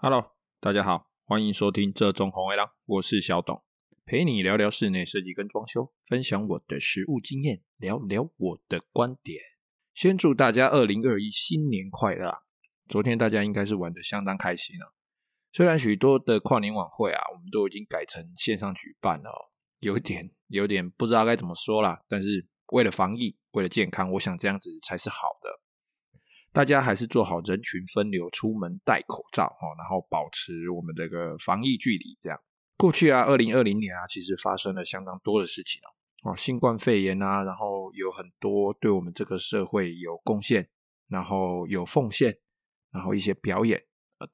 Hello，大家好，欢迎收听这中红卫狼，我是小董，陪你聊聊室内设计跟装修，分享我的实务经验，聊聊我的观点。先祝大家二零二一新年快乐！昨天大家应该是玩的相当开心了，虽然许多的跨年晚会啊，我们都已经改成线上举办了，有点有点不知道该怎么说啦，但是为了防疫，为了健康，我想这样子才是好的。大家还是做好人群分流，出门戴口罩哦，然后保持我们这个防疫距离。这样，过去啊，二零二零年啊，其实发生了相当多的事情哦，哦新冠肺炎啊，然后有很多对我们这个社会有贡献，然后有奉献，然后一些表演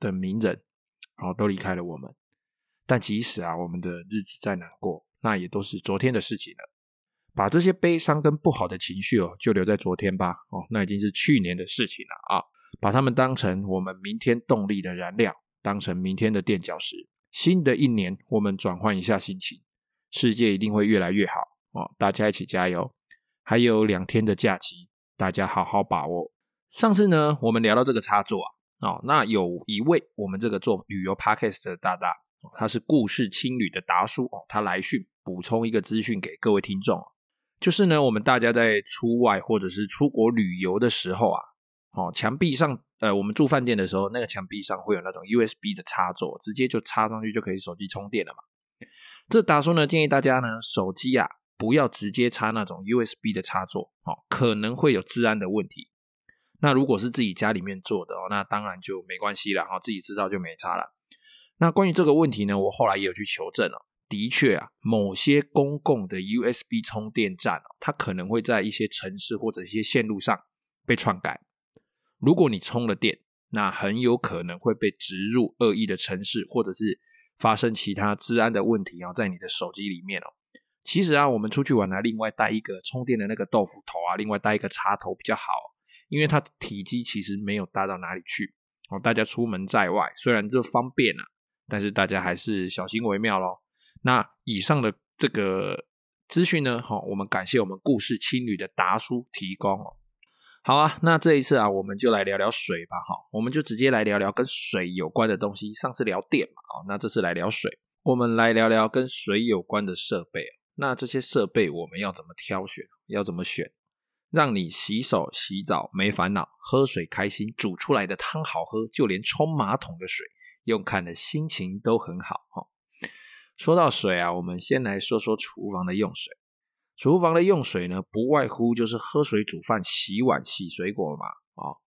的名人，然后都离开了我们。但即使啊，我们的日子再难过，那也都是昨天的事情了。把这些悲伤跟不好的情绪哦，就留在昨天吧。哦，那已经是去年的事情了啊。把它们当成我们明天动力的燃料，当成明天的垫脚石。新的一年，我们转换一下心情，世界一定会越来越好哦。大家一起加油！还有两天的假期，大家好好把握。上次呢，我们聊到这个插座啊，哦，那有一位我们这个做旅游 podcast 的大大，他是故事青旅的达叔哦，他来讯补充一个资讯给各位听众。就是呢，我们大家在出外或者是出国旅游的时候啊，哦，墙壁上，呃，我们住饭店的时候，那个墙壁上会有那种 USB 的插座，直接就插上去就可以手机充电了嘛。这达叔呢，建议大家呢，手机啊不要直接插那种 USB 的插座，哦，可能会有治安的问题。那如果是自己家里面做的哦，那当然就没关系了，哈，自己知道就没差了。那关于这个问题呢，我后来也有去求证了。的确啊，某些公共的 USB 充电站哦，它可能会在一些城市或者一些线路上被篡改。如果你充了电，那很有可能会被植入恶意的程式，或者是发生其他治安的问题哦，在你的手机里面哦。其实啊，我们出去玩啊另外带一个充电的那个豆腐头啊，另外带一个插头比较好，因为它体积其实没有大到哪里去哦。大家出门在外，虽然这方便啊，但是大家还是小心为妙咯。那以上的这个资讯呢，好，我们感谢我们故事青旅的达叔提供哦。好啊，那这一次啊，我们就来聊聊水吧，哈，我们就直接来聊聊跟水有关的东西。上次聊电嘛，哦，那这次来聊水，我们来聊聊跟水有关的设备。那这些设备我们要怎么挑选？要怎么选？让你洗手洗澡没烦恼，喝水开心，煮出来的汤好喝，就连冲马桶的水用看的心情都很好，哈。说到水啊，我们先来说说厨房的用水。厨房的用水呢，不外乎就是喝水、煮饭、洗碗、洗水果嘛。哦，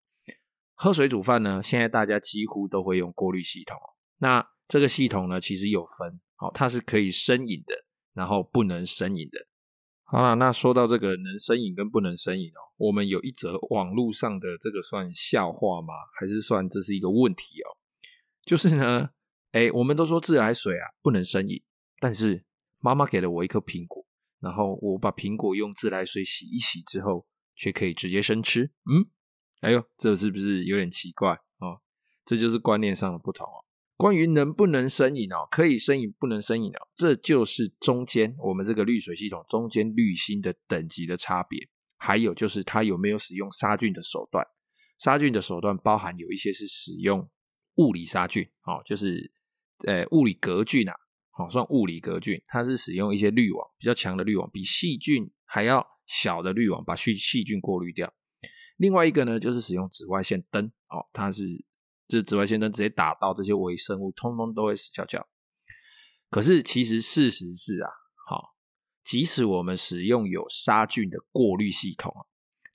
喝水煮饭呢，现在大家几乎都会用过滤系统。那这个系统呢，其实有分，哦，它是可以生饮的，然后不能生饮的。好啦，那说到这个能生饮跟不能生饮哦，我们有一则网络上的这个算笑话吗？还是算这是一个问题哦？就是呢。哎，我们都说自来水啊不能生饮，但是妈妈给了我一颗苹果，然后我把苹果用自来水洗一洗之后，却可以直接生吃。嗯，哎呦，这是不是有点奇怪哦？这就是观念上的不同哦。关于能不能生饮哦，可以生饮不能生饮哦，这就是中间我们这个滤水系统中间滤芯的等级的差别。还有就是它有没有使用杀菌的手段？杀菌的手段包含有一些是使用物理杀菌哦，就是。呃，物理隔菌啊，好，算物理隔菌，它是使用一些滤网，比较强的滤网，比细菌还要小的滤网，把细细菌过滤掉。另外一个呢，就是使用紫外线灯，哦，它是这紫外线灯直接打到这些微生物，通通都会死翘翘。可是其实事实是啊，好，即使我们使用有杀菌的过滤系统，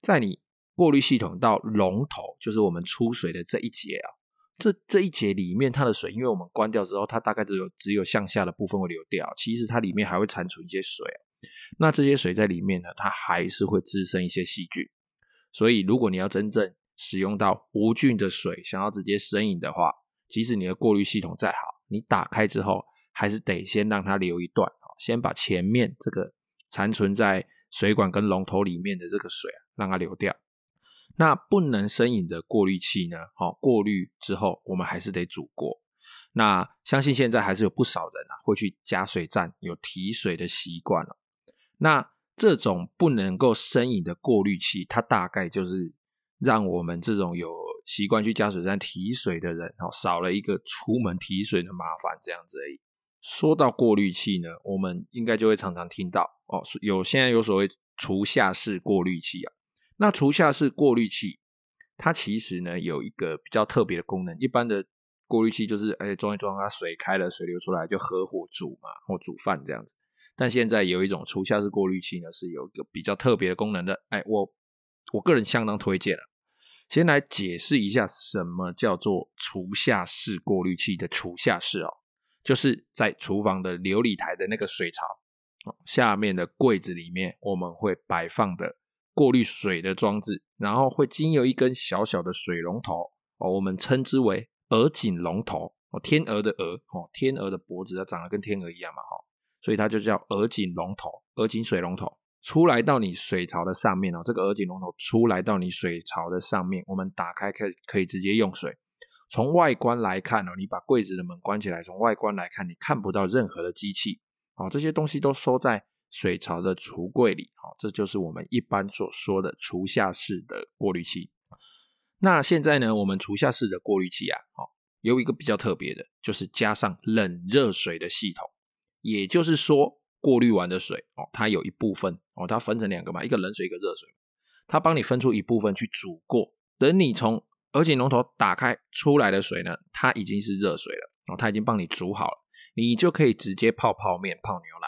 在你过滤系统到龙头，就是我们出水的这一节啊。这这一节里面，它的水，因为我们关掉之后，它大概只有只有向下的部分会流掉。其实它里面还会残存一些水，那这些水在里面呢，它还是会滋生一些细菌。所以，如果你要真正使用到无菌的水，想要直接生饮的话，即使你的过滤系统再好，你打开之后，还是得先让它流一段，先把前面这个残存在水管跟龙头里面的这个水，让它流掉。那不能生饮的过滤器呢？好，过滤之后我们还是得煮过。那相信现在还是有不少人啊会去加水站有提水的习惯了。那这种不能够生饮的过滤器，它大概就是让我们这种有习惯去加水站提水的人，哦，少了一个出门提水的麻烦，这样子而已。说到过滤器呢，我们应该就会常常听到哦，有现在有所谓厨下式过滤器啊。那厨下式过滤器，它其实呢有一个比较特别的功能。一般的过滤器就是哎装一装，它水开了，水流出来就合火煮嘛，或煮饭这样子。但现在有一种厨下式过滤器呢，是有一个比较特别的功能的。哎，我我个人相当推荐了。先来解释一下什么叫做厨下式过滤器的厨下式哦，就是在厨房的流理台的那个水槽下面的柜子里面，我们会摆放的过滤水的装置，然后会经由一根小小的水龙头哦，我们称之为鹅颈龙头哦，天鹅的鹅哦，天鹅的脖子它长得跟天鹅一样嘛哈。所以它就叫鹅颈龙头，鹅颈水龙头出来到你水槽的上面哦，这个鹅颈龙头出来到你水槽的上面，我们打开可以可以直接用水。从外观来看哦，你把柜子的门关起来，从外观来看，你看不到任何的机器哦，这些东西都收在水槽的橱柜里哦，这就是我们一般所说的厨下式的过滤器。那现在呢，我们厨下式的过滤器啊，哦，有一个比较特别的，就是加上冷热水的系统。也就是说，过滤完的水哦，它有一部分哦，它分成两个嘛，一个冷水，一个热水，它帮你分出一部分去煮过。等你从而且龙头打开出来的水呢，它已经是热水了哦，它已经帮你煮好了，你就可以直接泡泡面、泡牛奶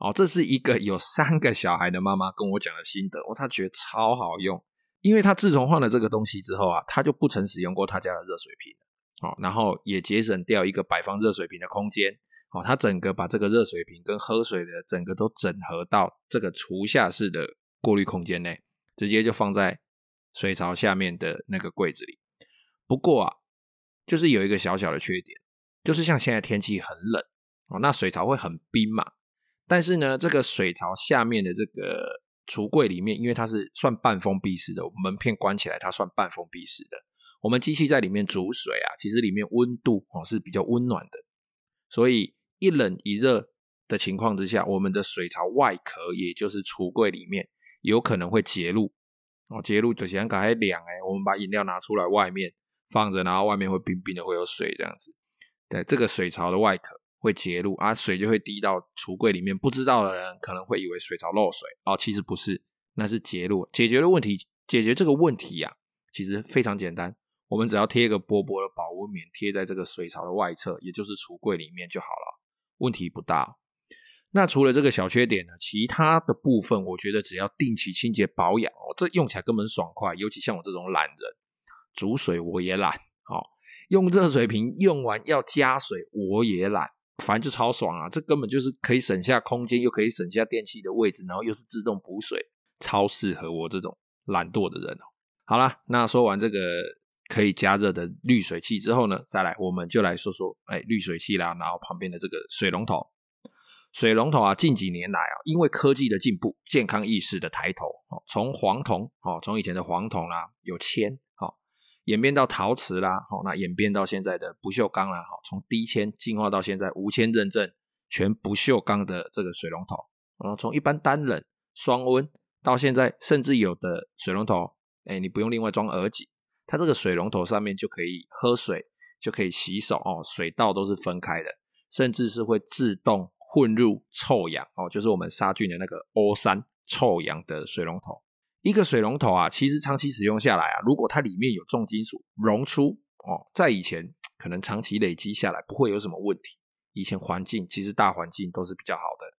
哦。这是一个有三个小孩的妈妈跟我讲的心得哦，她觉得超好用，因为她自从换了这个东西之后啊，她就不曾使用过她家的热水瓶哦，然后也节省掉一个摆放热水瓶的空间。哦，它整个把这个热水瓶跟喝水的整个都整合到这个厨下式的过滤空间内，直接就放在水槽下面的那个柜子里。不过啊，就是有一个小小的缺点，就是像现在天气很冷哦，那水槽会很冰嘛。但是呢，这个水槽下面的这个橱柜里面，因为它是算半封闭式的，门片关起来，它算半封闭式的。我们机器在里面煮水啊，其实里面温度哦是比较温暖的，所以。一冷一热的情况之下，我们的水槽外壳，也就是橱柜里面，有可能会结露哦。结露就像搞还凉哎，我们把饮料拿出来外面放着，然后外面会冰冰的，会有水这样子。对，这个水槽的外壳会结露啊，水就会滴到橱柜里面。不知道的人可能会以为水槽漏水哦，其实不是，那是结露。解决的问题，解决这个问题呀、其实非常简单，我们只要贴一个薄薄的保温棉贴在这个水槽的外侧，也就是橱柜里面就好了。问题不大。那除了这个小缺点呢，其他的部分我觉得只要定期清洁保养哦，这用起来根本爽快。尤其像我这种懒人，煮水我也懒，哦，用热水瓶用完要加水我也懒，反正就超爽啊！这根本就是可以省下空间，又可以省下电器的位置，然后又是自动补水，超适合我这种懒惰的人哦。好啦，那说完这个。可以加热的滤水器之后呢，再来我们就来说说，哎，滤水器啦，然后旁边的这个水龙头，水龙头啊，近几年来啊，因为科技的进步，健康意识的抬头，哦，从黄铜，哦，从以前的黄铜啦，有铅，演变到陶瓷啦，哦，那演变到现在的不锈钢啦，哦，从低铅进化到现在无铅认证全不锈钢的这个水龙头，然后从一般单冷双温到现在，甚至有的水龙头，哎，你不用另外装鹅颈。它这个水龙头上面就可以喝水，就可以洗手哦，水道都是分开的，甚至是会自动混入臭氧哦，就是我们杀菌的那个 O3 臭氧的水龙头。一个水龙头啊，其实长期使用下来啊，如果它里面有重金属溶出哦，在以前可能长期累积下来不会有什么问题。以前环境其实大环境都是比较好的，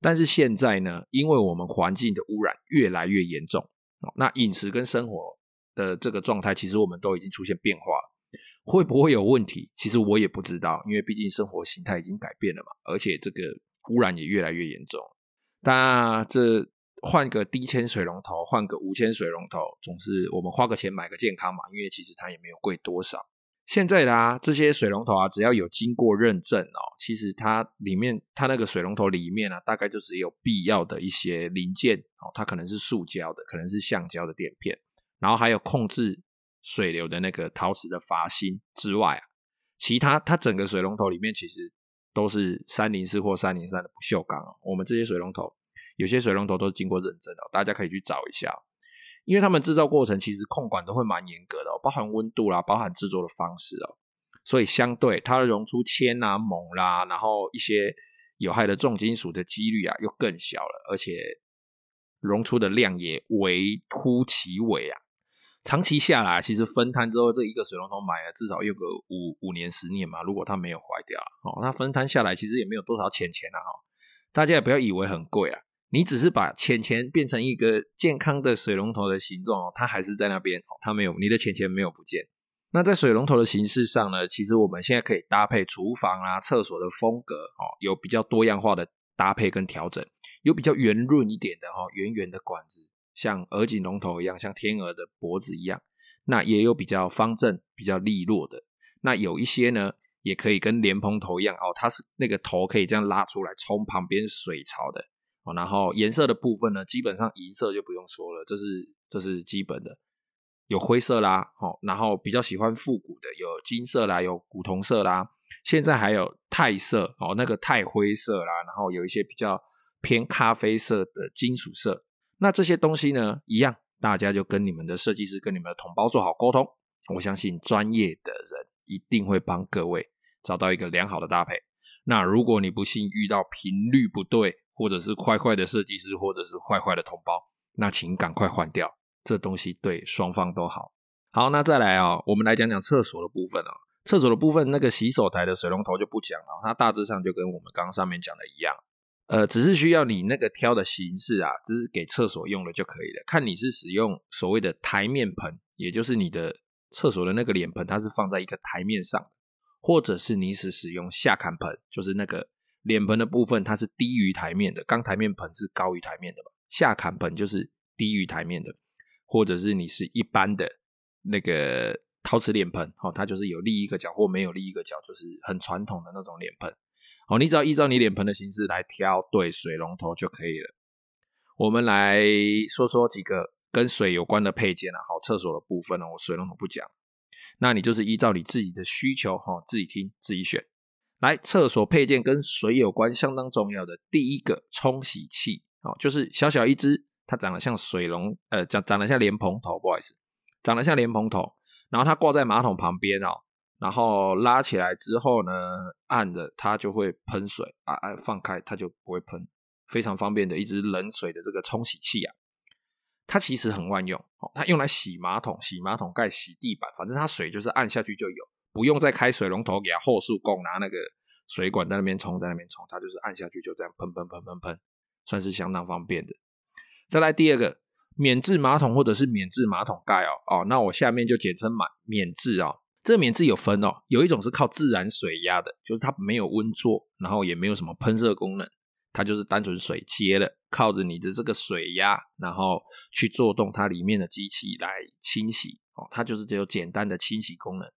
但是现在呢，因为我们环境的污染越来越严重哦，那饮食跟生活。的这个状态，其实我们都已经出现变化了，会不会有问题？其实我也不知道，因为毕竟生活形态已经改变了嘛，而且这个污染也越来越严重。那这换个低铅水龙头，换个无铅水龙头，总是我们花个钱买个健康嘛，因为其实它也没有贵多少。现在的啊，这些水龙头啊，只要有经过认证哦，其实它里面它那个水龙头里面啊，大概就只有必要的一些零件哦，它可能是塑胶的，可能是橡胶的垫片。然后还有控制水流的那个陶瓷的阀芯之外啊，其他它整个水龙头里面其实都是三零四或三零三的不锈钢哦。我们这些水龙头有些水龙头都是经过认证的，大家可以去找一下。因为他们制造过程其实控管都会蛮严格的，包含温度啦，包含制作的方式哦，所以相对它的溶出铅啊、锰啦，然后一些有害的重金属的几率啊又更小了，而且溶出的量也微乎其微啊。长期下来，其实分摊之后，这一个水龙头买了至少用个五五年十年嘛。如果它没有坏掉哦，那分摊下来其实也没有多少钱钱啊哈。大家也不要以为很贵啊，你只是把钱钱变成一个健康的水龙头的形状哦，它还是在那边哦，它没有你的钱钱没有不见。那在水龙头的形式上呢，其实我们现在可以搭配厨房啊、厕所的风格哦，有比较多样化的搭配跟调整，有比较圆润一点的哈，圆圆的管子。像鹅颈龙头一样，像天鹅的脖子一样，那也有比较方正、比较利落的。那有一些呢，也可以跟莲蓬头一样哦，它是那个头可以这样拉出来，冲旁边水槽的哦。然后颜色的部分呢，基本上银色就不用说了，这是这是基本的。有灰色啦，哦，然后比较喜欢复古的，有金色啦，有古铜色啦，现在还有钛色哦，那个钛灰色啦，然后有一些比较偏咖啡色的金属色。那这些东西呢，一样，大家就跟你们的设计师、跟你们的同胞做好沟通。我相信专业的人一定会帮各位找到一个良好的搭配。那如果你不幸遇到频率不对，或者是坏坏的设计师，或者是坏坏的同胞，那请赶快换掉。这东西对双方都好。好，那再来啊、我们来讲讲厕所的部分啊、哦。厕所的部分，那个洗手台的水龙头就不讲了，它大致上就跟我们刚刚上面讲的一样。呃，只是需要你那个挑的形式啊，只是给厕所用的就可以了。看你是使用所谓的台面盆，也就是你的厕所的那个脸盆，它是放在一个台面上，或者是你是使用下坎盆，就是那个脸盆的部分，它是低于台面的。刚台面盆是高于台面的嘛，下坎盆就是低于台面的，或者是你是一般的那个陶瓷脸盆，哦，它就是有立一个角或没有立一个角，就是很传统的那种脸盆。好，你只要依照你脸盆的形式来挑对水龙头就可以了。我们来说说几个跟水有关的配件啊。好，厕所的部分呢，我水龙头不讲。那你就是依照你自己的需求哈，自己听自己选。来，厕所配件跟水有关相当重要的第一个冲洗器哦，就是小小一只，它长得像水龙，呃，长长得像莲蓬头，不好意思，长得像莲蓬头，然后它挂在马桶旁边哦。然后拉起来之后呢，按着它就会喷水啊，按放开它就不会喷，非常方便的一只冷水的这个冲洗器啊。它其实很万用哦，它用来洗马桶、洗马桶盖、洗地板，反正它水就是按下去就有，不用再开水龙头给它后速供，拿那个水管在那边冲，在那边冲，它就是按下去就这样喷喷喷喷喷，算是相当方便的。再来第二个，免治马桶或者是免治马桶盖哦哦，那我下面就简称满免治哦。这免治有分哦，有一种是靠自然水压的，就是它没有温做，然后也没有什么喷射功能，它就是单纯水接了，靠着你的这个水压，然后去做动它里面的机器来清洗哦，它就是只有简单的清洗功能。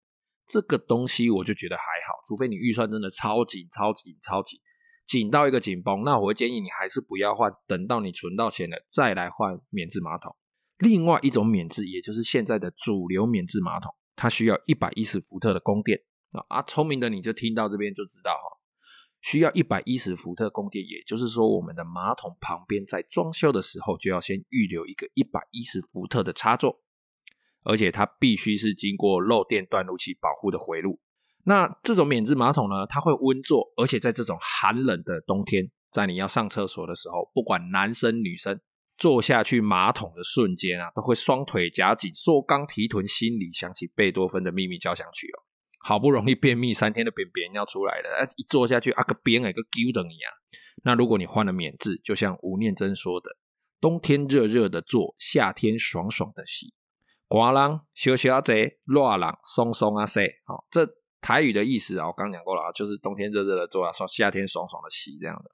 这个东西我就觉得还好，除非你预算真的超紧、超紧、超紧，紧到一个紧绷，那我会建议你还是不要换，等到你存到钱了再来换免治马桶。另外一种免治，也就是现在的主流免治马桶。它需要一百一十伏特的供电啊！聪明的你就听到这边就知道哈，需要一百一十伏特供电，也就是说，我们的马桶旁边在装修的时候就要先预留一个一百一十伏特的插座，而且它必须是经过漏电断路器保护的回路。那这种免治马桶呢，它会温坐，而且在这种寒冷的冬天，在你要上厕所的时候，不管男生女生。坐下去马桶的瞬间啊，都会双腿夹紧，缩肛提臀，心里想起贝多芬的秘密交响曲哦。好不容易便秘三天的便便要出来了，一坐下去啊个边啊个揪等一样。那如果你换了免治，就像吴念真说的，冬天热热的坐，夏天爽爽的洗。刮浪修修啊贼，热浪松松啊塞。好，这台语的意思啊，我刚讲过了啊，就是冬天热热的坐啊，说夏天爽爽的洗这样的。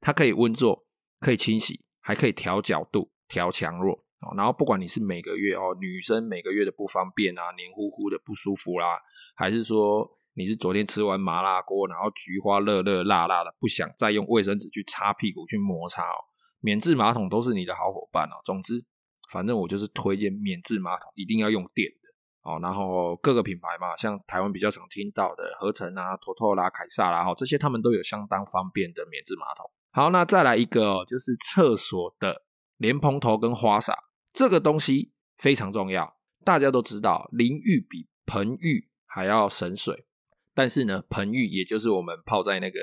它可以温做，可以清洗。还可以调角度、调强弱哦，然后不管你是每个月哦，女生每个月的不方便啊，黏糊糊的不舒服啦，还是说你是昨天吃完麻辣锅，然后菊花热热辣辣的，不想再用卫生纸去擦屁股去摩擦哦，免治马桶都是你的好伙伴哦。总之，反正我就是推荐免治马桶，一定要用电的哦。然后各个品牌嘛，像台湾比较常听到的合成啊、托特啦、凯撒啦，哈，这些他们都有相当方便的免治马桶。好，那再来一个，就是厕所的莲蓬头跟花洒。这个东西非常重要，大家都知道，淋浴比盆浴还要省水。但是呢，盆浴也就是我们泡在那个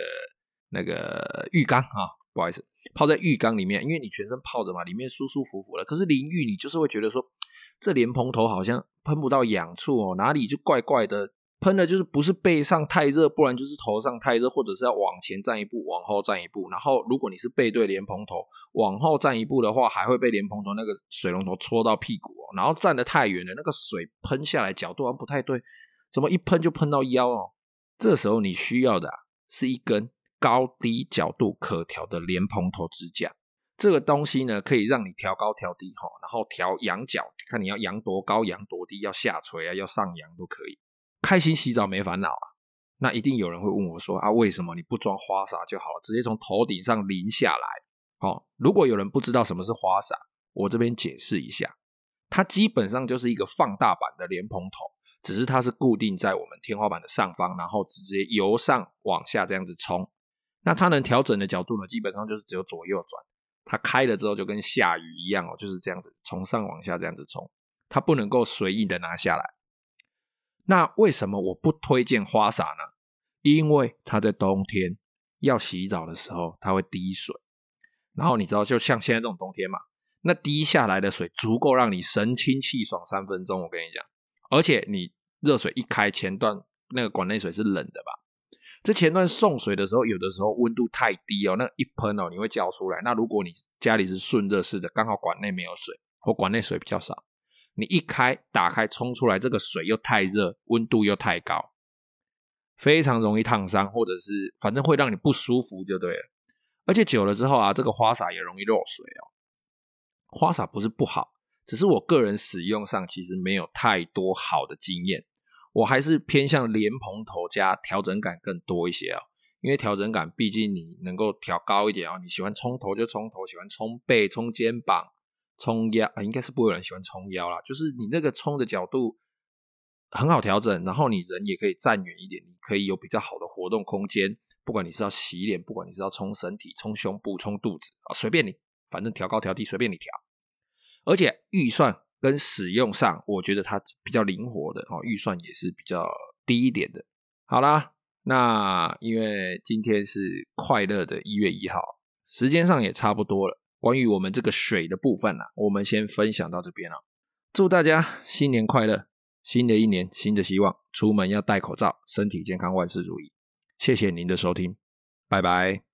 那个浴缸啊，不好意思，泡在浴缸里面，因为你全身泡着嘛，里面舒舒服服的。可是淋浴你就是会觉得说，这莲蓬头好像喷不到痒处哦，哪里就怪怪的。喷的就是不是背上太热，不然就是头上太热，或者是要往前站一步，往后站一步。然后如果你是背对莲蓬头，往后站一步的话，还会被莲蓬头那个水龙头戳到屁股哦。然后站得太远了，那个水喷下来角度好像不太对，怎么一喷就喷到腰哦？这时候你需要的啊，是一根高低角度可调的莲蓬头支架。这个东西呢，可以让你调高调低哈，然后调仰角，看你要仰多高、仰多低，要下垂啊，要上扬都可以。开心洗澡没烦恼啊！那一定有人会问我说啊，为什么你不装花洒就好了，直接从头顶上淋下来？哦，如果有人不知道什么是花洒，我这边解释一下，它基本上就是一个放大版的莲蓬头，只是它是固定在我们天花板的上方，然后直接由上往下这样子冲。那它能调整的角度呢，基本上就是只有左右转。它开了之后就跟下雨一样哦，就是这样子从上往下这样子冲，它不能够随意的拿下来。那为什么我不推荐花洒呢？因为它在冬天要洗澡的时候，它会滴水。然后你知道，就像现在这种冬天嘛，那滴下来的水足够让你神清气爽三分钟。我跟你讲，而且你热水一开，前段那个管内水是冷的吧？这前段送水的时候，有的时候温度太低哦，那一喷哦，你会叫出来。那如果你家里是顺热式的，刚好管内没有水，或管内水比较少。你一开打开冲出来，这个水又太热，温度又太高，非常容易烫伤，或者是反正会让你不舒服就对了。而且久了之后啊，这个花洒也容易漏水哦。花洒不是不好，只是我个人使用上其实没有太多好的经验，我还是偏向莲蓬头加调整感更多一些哦。因为调整感毕竟你能够调高一点哦，你喜欢冲头就冲头，喜欢冲背、冲肩膀。冲腰啊，应该是不会有人喜欢冲腰啦。就是你这个冲的角度很好调整，然后你人也可以站远一点，你可以有比较好的活动空间。不管你是要洗脸，不管你是要冲身体、冲胸部、冲肚子啊，随便你，反正调高调低随便你调。而且预算跟使用上，我觉得它比较灵活的哦，预算也是比较低一点的。好啦，那因为今天是快乐的一月一号，时间上也差不多了。关于我们这个水的部分啊，我们先分享到这边了。祝大家新年快乐，新的一年新的希望，出门要戴口罩，身体健康，万事如意。谢谢您的收听，拜拜。